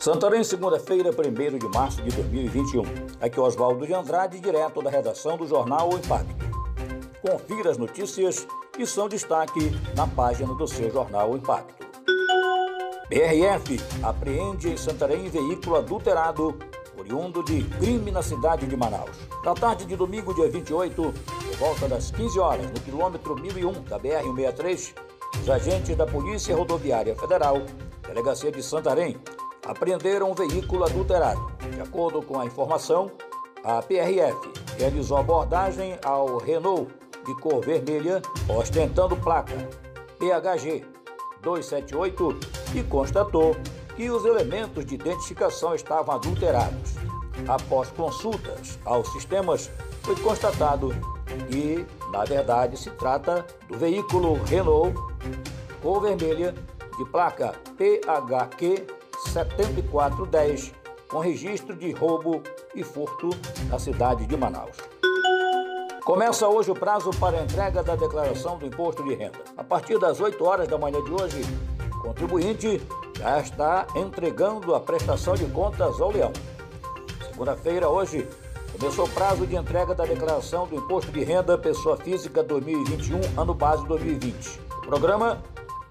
Santarém, segunda-feira, 1 de março de 2021. Aqui é Oswaldo de Andrade, direto da redação do jornal O Impacto. Confira as notícias que são destaque na página do seu jornal O Impacto. BRF apreende em Santarém veículo adulterado oriundo de crime na cidade de Manaus. Na tarde de domingo, dia 28, por volta das 15 horas, no quilômetro 1001 da BR-163, os agentes da Polícia Rodoviária Federal, Delegacia de Santarém, apreenderam um veículo adulterado. De acordo com a informação, a PRF realizou abordagem ao Renault de cor vermelha, ostentando placa PHG 278 e constatou que os elementos de identificação estavam adulterados. Após consultas aos sistemas, foi constatado que, na verdade, se trata do veículo Renault cor vermelha de placa PHQ 7410, com registro de roubo e furto na cidade de Manaus. Começa hoje o prazo para entrega da declaração do imposto de renda. A partir das 8 horas da manhã de hoje, o contribuinte já está entregando a prestação de contas ao leão. Segunda-feira, hoje, começou o prazo de entrega da declaração do imposto de renda pessoa física 2021, ano base 2020. O programa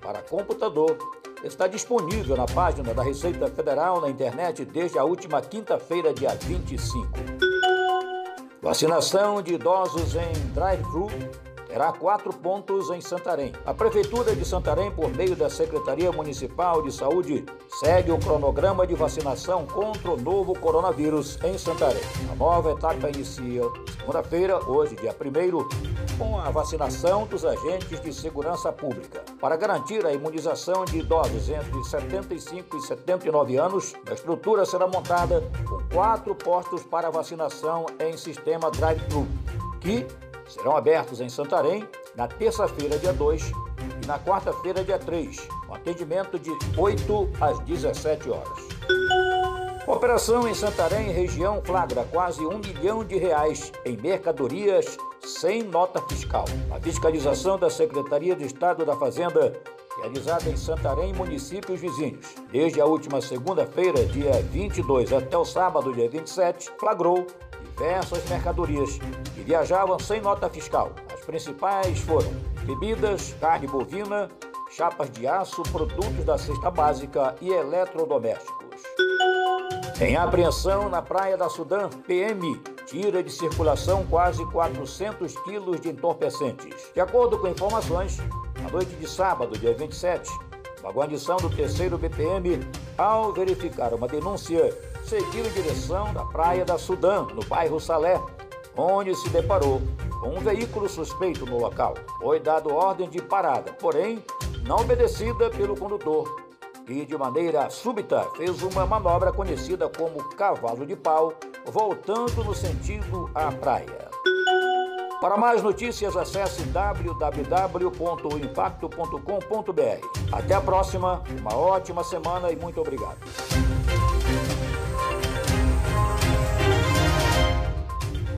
para computador está disponível na página da Receita Federal na internet desde a última quinta-feira, dia 25. Vacinação de idosos em drive-thru terá quatro pontos em Santarém. A Prefeitura de Santarém, por meio da Secretaria Municipal de Saúde, segue o cronograma de vacinação contra o novo coronavírus em Santarém. A nova etapa inicia segunda-feira, hoje, dia 1 com a vacinação dos agentes de segurança pública. Para garantir a imunização de idosos entre 75 e 79 anos, a estrutura será montada com quatro postos para vacinação em sistema drive-thru, que serão abertos em Santarém na terça-feira, dia 2, e na quarta-feira, dia 3, com atendimento de 8 às 17 horas. Operação em Santarém, região, flagra quase um milhão de reais em mercadorias sem nota fiscal. A fiscalização da Secretaria de Estado da Fazenda, realizada em Santarém e municípios vizinhos, desde a última segunda-feira, dia 22, até o sábado, dia 27, flagrou diversas mercadorias que viajavam sem nota fiscal. As principais foram bebidas, carne bovina, chapas de aço, produtos da cesta básica e eletrodomésticos. Em apreensão na Praia da Sudã, PM tira de circulação quase 400 quilos de entorpecentes. De acordo com informações, na noite de sábado, dia 27, uma guarnição do 3 BPM, ao verificar uma denúncia seguiu em direção da Praia da Sudã, no bairro Salé, onde se deparou com um veículo suspeito no local. Foi dado ordem de parada, porém não obedecida pelo condutor, e de maneira súbita fez uma manobra conhecida como cavalo de pau, voltando no sentido à praia. Para mais notícias, acesse www.impacto.com.br. Até a próxima, uma ótima semana e muito obrigado.